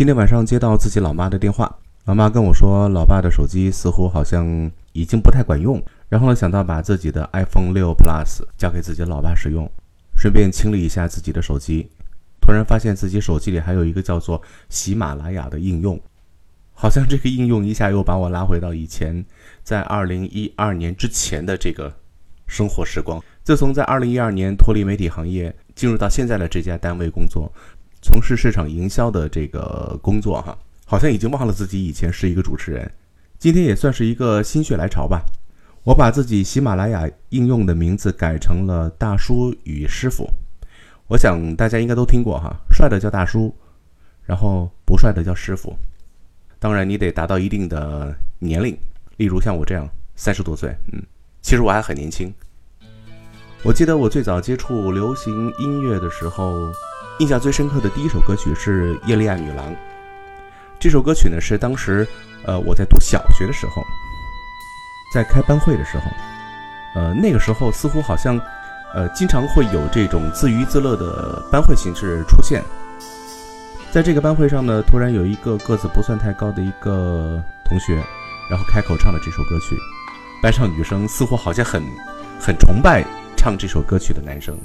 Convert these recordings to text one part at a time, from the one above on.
今天晚上接到自己老妈的电话，老妈跟我说，老爸的手机似乎好像已经不太管用。然后呢，想到把自己的 iPhone 六 Plus 交给自己老爸使用，顺便清理一下自己的手机，突然发现自己手机里还有一个叫做喜马拉雅的应用，好像这个应用一下又把我拉回到以前，在2012年之前的这个生活时光。自从在2012年脱离媒体行业，进入到现在的这家单位工作。从事市场营销的这个工作，哈，好像已经忘了自己以前是一个主持人。今天也算是一个心血来潮吧，我把自己喜马拉雅应用的名字改成了“大叔与师傅”。我想大家应该都听过哈，帅的叫大叔，然后不帅的叫师傅。当然你得达到一定的年龄，例如像我这样三十多岁，嗯，其实我还很年轻。我记得我最早接触流行音乐的时候。印象最深刻的第一首歌曲是《耶利亚女郎》。这首歌曲呢，是当时，呃，我在读小学的时候，在开班会的时候，呃，那个时候似乎好像，呃，经常会有这种自娱自乐的班会形式出现。在这个班会上呢，突然有一个个子不算太高的一个同学，然后开口唱了这首歌曲，班上女生似乎好像很，很崇拜唱这首歌曲的男生。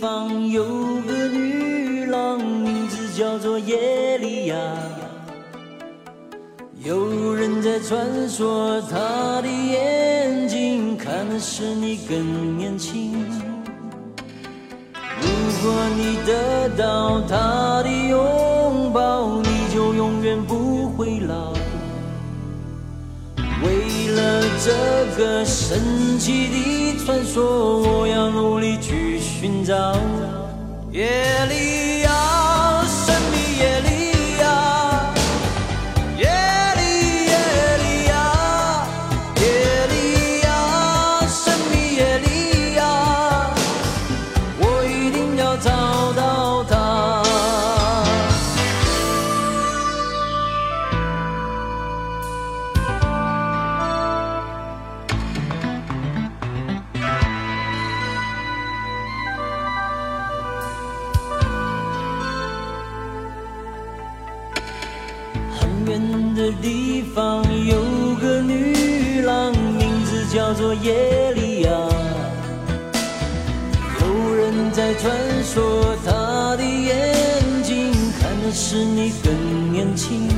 方有个女郎，名字叫做耶利亚。有人在传说，她的眼睛看的是你更年轻。如果你得到她的拥抱，你就永远不会老。为了这个神奇的传说，我要努力寻找。夜里在传说，他的眼睛看的是你更年轻。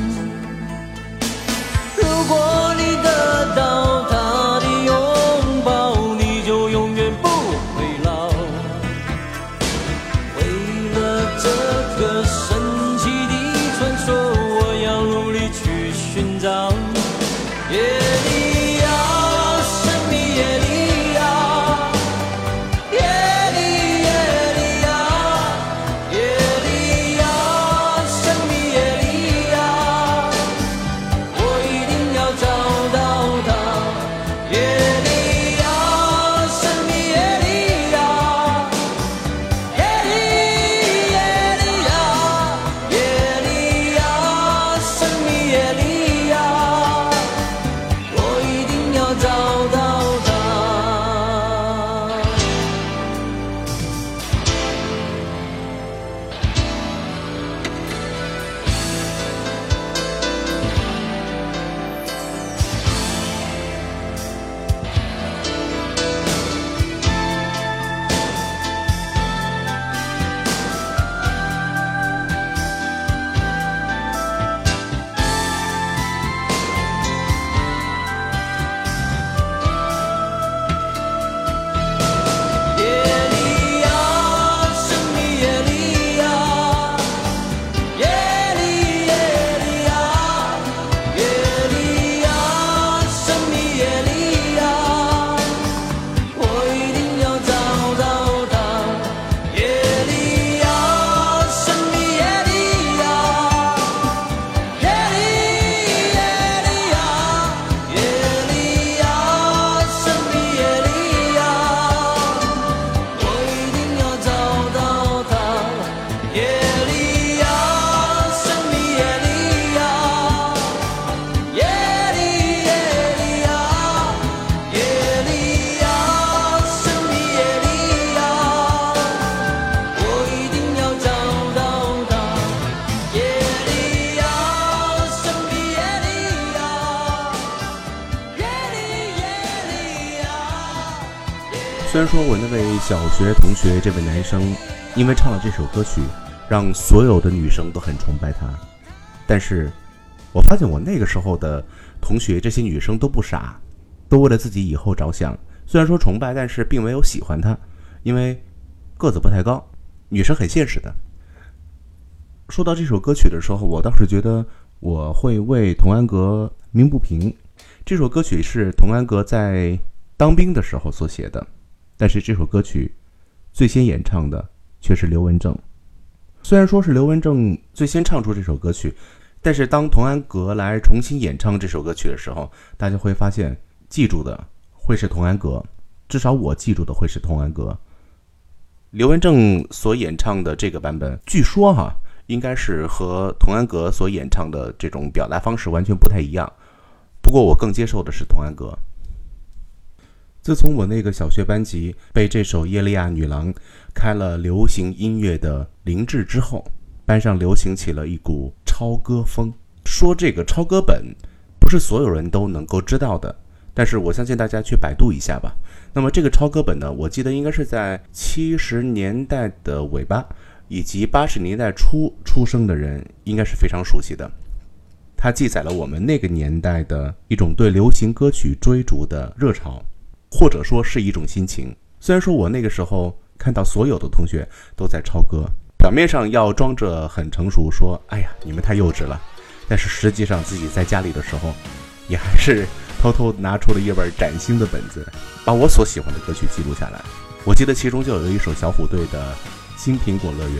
小学同学这位男生，因为唱了这首歌曲，让所有的女生都很崇拜他，但是我发现我那个时候的同学，这些女生都不傻，都为了自己以后着想。虽然说崇拜，但是并没有喜欢他，因为个子不太高，女生很现实的。说到这首歌曲的时候，我倒是觉得我会为童安格鸣不平。这首歌曲是童安格在当兵的时候所写的。但是这首歌曲最先演唱的却是刘文正。虽然说是刘文正最先唱出这首歌曲，但是当童安格来重新演唱这首歌曲的时候，大家会发现记住的会是童安格，至少我记住的会是童安格。刘文正所演唱的这个版本，据说哈，应该是和童安格所演唱的这种表达方式完全不太一样。不过我更接受的是童安格。自从我那个小学班级被这首《耶利亚女郎》开了流行音乐的灵智之后，班上流行起了一股抄歌风。说这个抄歌本，不是所有人都能够知道的，但是我相信大家去百度一下吧。那么这个抄歌本呢，我记得应该是在七十年代的尾巴以及八十年代初出生的人应该是非常熟悉的。它记载了我们那个年代的一种对流行歌曲追逐的热潮。或者说是一种心情。虽然说我那个时候看到所有的同学都在抄歌，表面上要装着很成熟，说“哎呀，你们太幼稚了”，但是实际上自己在家里的时候，也还是偷偷拿出了一本崭新的本子，把我所喜欢的歌曲记录下来。我记得其中就有一首小虎队的《新苹果乐园》。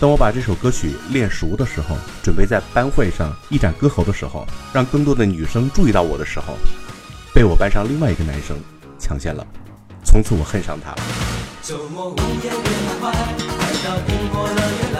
当我把这首歌曲练熟的时候，准备在班会上一展歌喉的时候，让更多的女生注意到我的时候，被我班上另外一个男生。抢先了，从此我恨上他了。周末午夜别徘徊，快到苹果乐园来，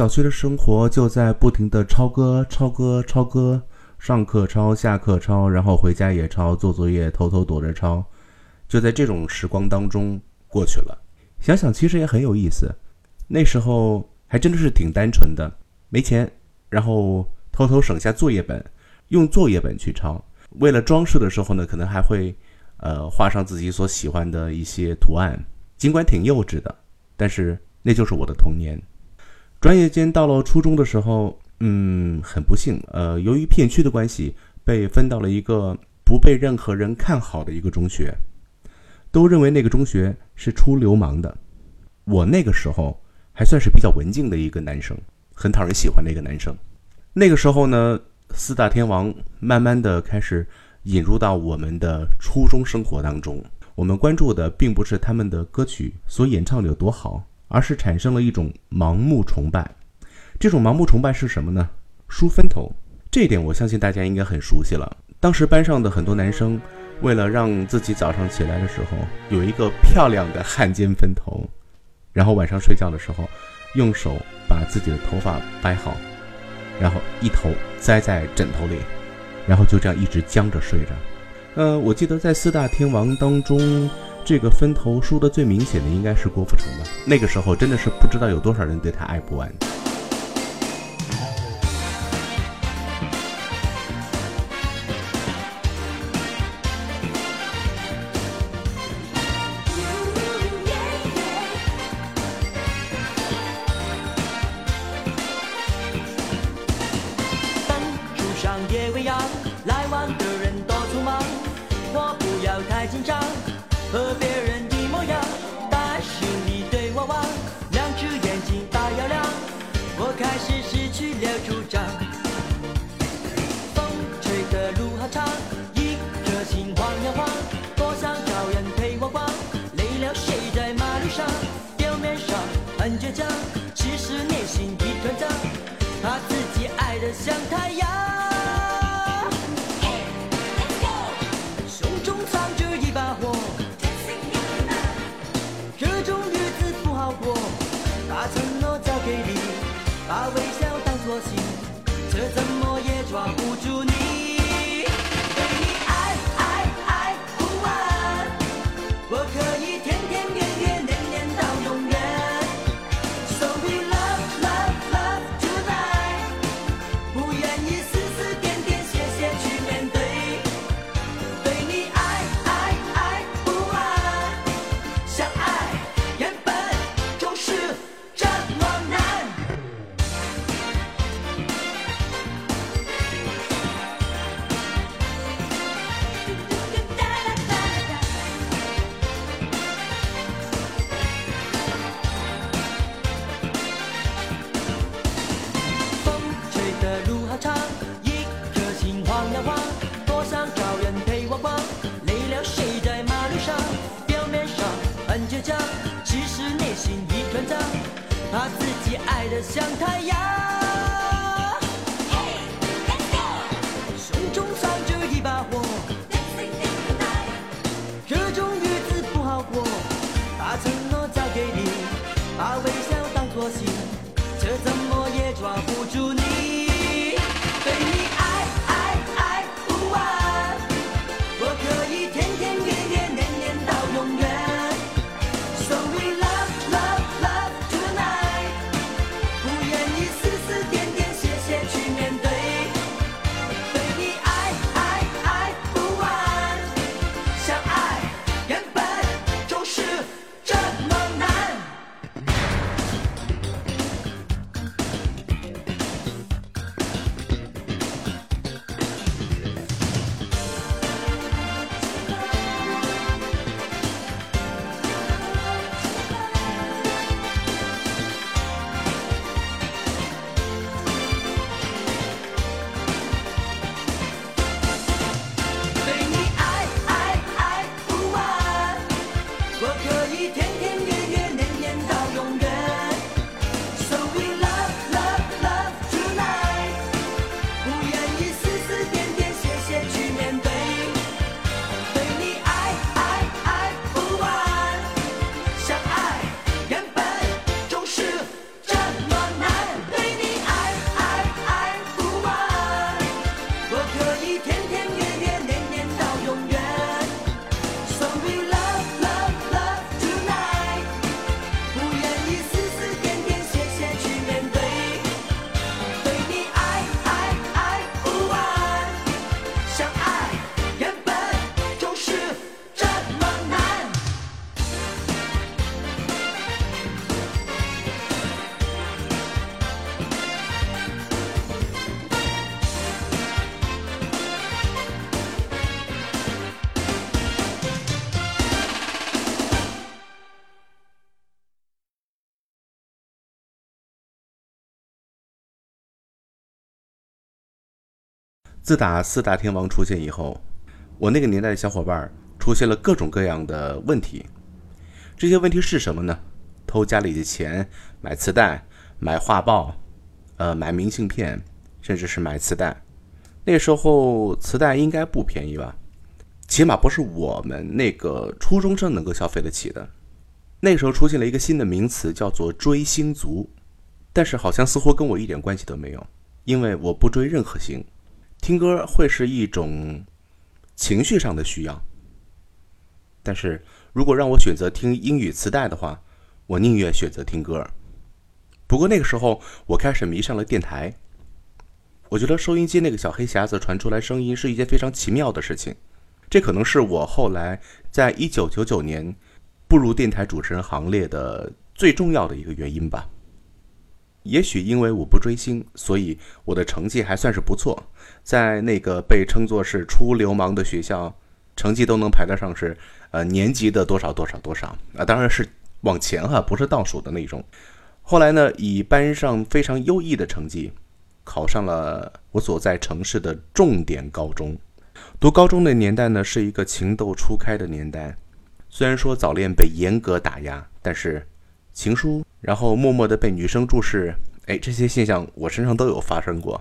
小学的生活就在不停的抄歌、抄歌、抄歌，上课抄，下课抄，然后回家也抄，做作业偷偷躲着抄，就在这种时光当中过去了。想想其实也很有意思，那时候还真的是挺单纯的，没钱，然后偷偷省下作业本，用作业本去抄。为了装饰的时候呢，可能还会，呃，画上自己所喜欢的一些图案，尽管挺幼稚的，但是那就是我的童年。转眼间到了初中的时候，嗯，很不幸，呃，由于片区的关系，被分到了一个不被任何人看好的一个中学。都认为那个中学是出流氓的，我那个时候还算是比较文静的一个男生，很讨人喜欢的一个男生。那个时候呢，四大天王慢慢的开始引入到我们的初中生活当中。我们关注的并不是他们的歌曲所演唱的有多好，而是产生了一种盲目崇拜。这种盲目崇拜是什么呢？梳分头。这一点我相信大家应该很熟悉了。当时班上的很多男生。为了让自己早上起来的时候有一个漂亮的汉奸分头，然后晚上睡觉的时候，用手把自己的头发掰好，然后一头栽在枕头里，然后就这样一直僵着睡着。呃，我记得在四大天王当中，这个分头输的最明显的应该是郭富城吧。那个时候真的是不知道有多少人对他爱不完。像太阳，胸中藏着一把火，这种日子不好过。把承诺交给你，把微笑当作信，却怎么也抓不住你。自打四大天王出现以后，我那个年代的小伙伴出现了各种各样的问题。这些问题是什么呢？偷家里的钱，买磁带，买画报，呃，买明信片，甚至是买磁带。那时候磁带应该不便宜吧？起码不是我们那个初中生能够消费得起的。那时候出现了一个新的名词，叫做“追星族”，但是好像似乎跟我一点关系都没有，因为我不追任何星。听歌会是一种情绪上的需要，但是如果让我选择听英语磁带的话，我宁愿选择听歌。不过那个时候，我开始迷上了电台。我觉得收音机那个小黑匣子传出来声音是一件非常奇妙的事情，这可能是我后来在一九九九年步入电台主持人行列的最重要的一个原因吧。也许因为我不追星，所以我的成绩还算是不错，在那个被称作是出流氓的学校，成绩都能排得上是呃年级的多少多少多少啊，当然是往前哈，不是倒数的那种。后来呢，以班上非常优异的成绩，考上了我所在城市的重点高中。读高中的年代呢，是一个情窦初开的年代，虽然说早恋被严格打压，但是。情书，然后默默的被女生注视，哎，这些现象我身上都有发生过。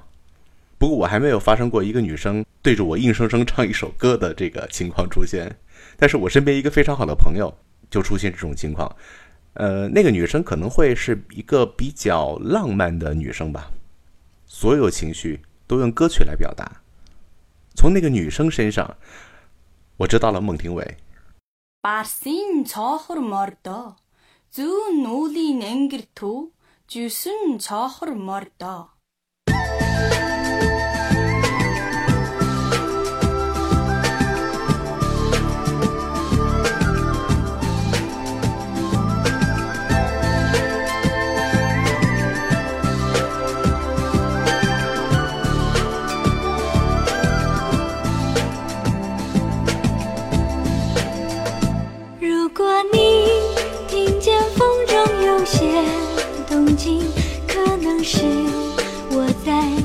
不过我还没有发生过一个女生对着我硬生生唱一首歌的这个情况出现。但是我身边一个非常好的朋友就出现这种情况。呃，那个女生可能会是一个比较浪漫的女生吧，所有情绪都用歌曲来表达。从那个女生身上，我知道了孟庭苇。Зүүн нүүлийн ангир төв жисэн цоохор мордоо 是我在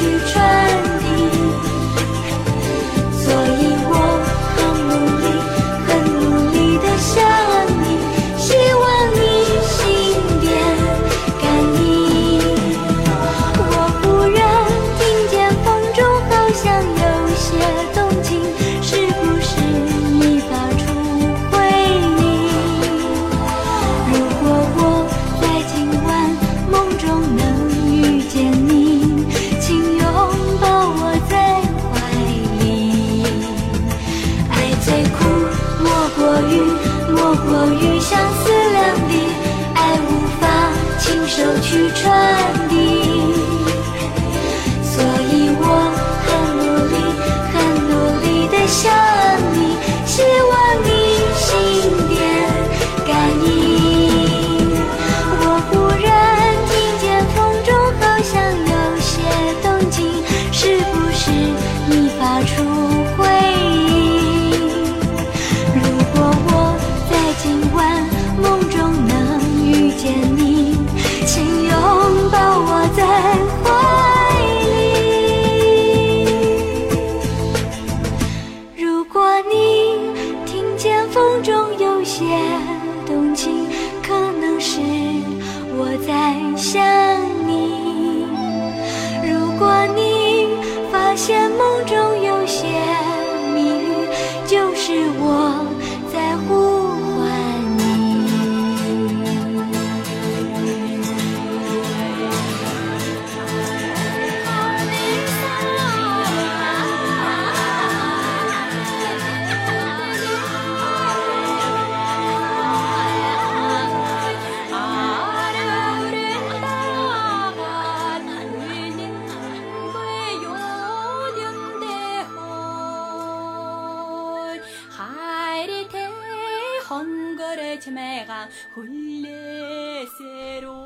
去转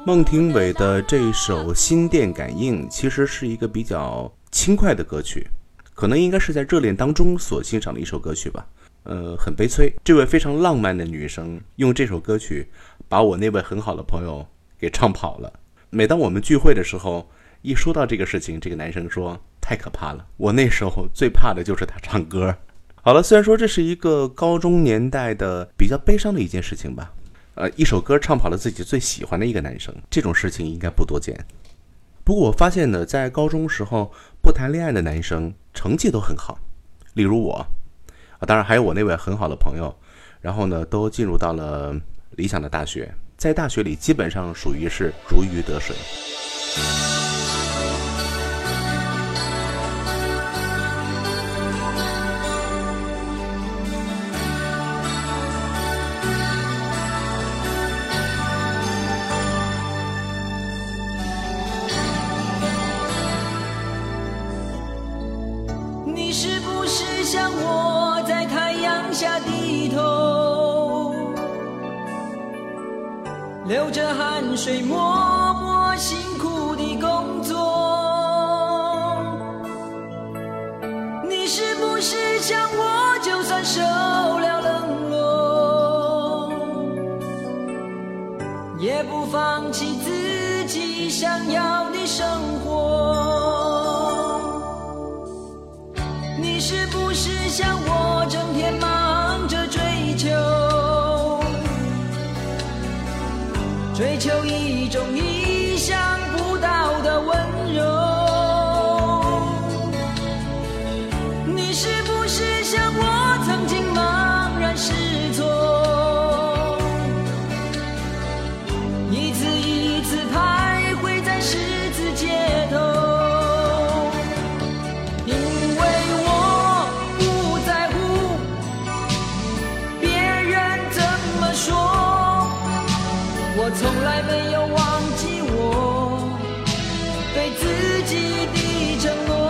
孟庭苇的这首《心电感应》其实是一个比较轻快的歌曲，可能应该是在热恋当中所欣赏的一首歌曲吧。呃，很悲催，这位非常浪漫的女生用这首歌曲把我那位很好的朋友给唱跑了。每当我们聚会的时候，一说到这个事情，这个男生说太可怕了。我那时候最怕的就是他唱歌。好了，虽然说这是一个高中年代的比较悲伤的一件事情吧，呃，一首歌唱跑了自己最喜欢的一个男生，这种事情应该不多见。不过我发现呢，在高中时候不谈恋爱的男生成绩都很好，例如我，啊，当然还有我那位很好的朋友，然后呢，都进入到了理想的大学，在大学里基本上属于是如鱼得水。想我，就算受了冷落，也不放弃自己想要的生活？我从来没有忘记我对自己的承诺，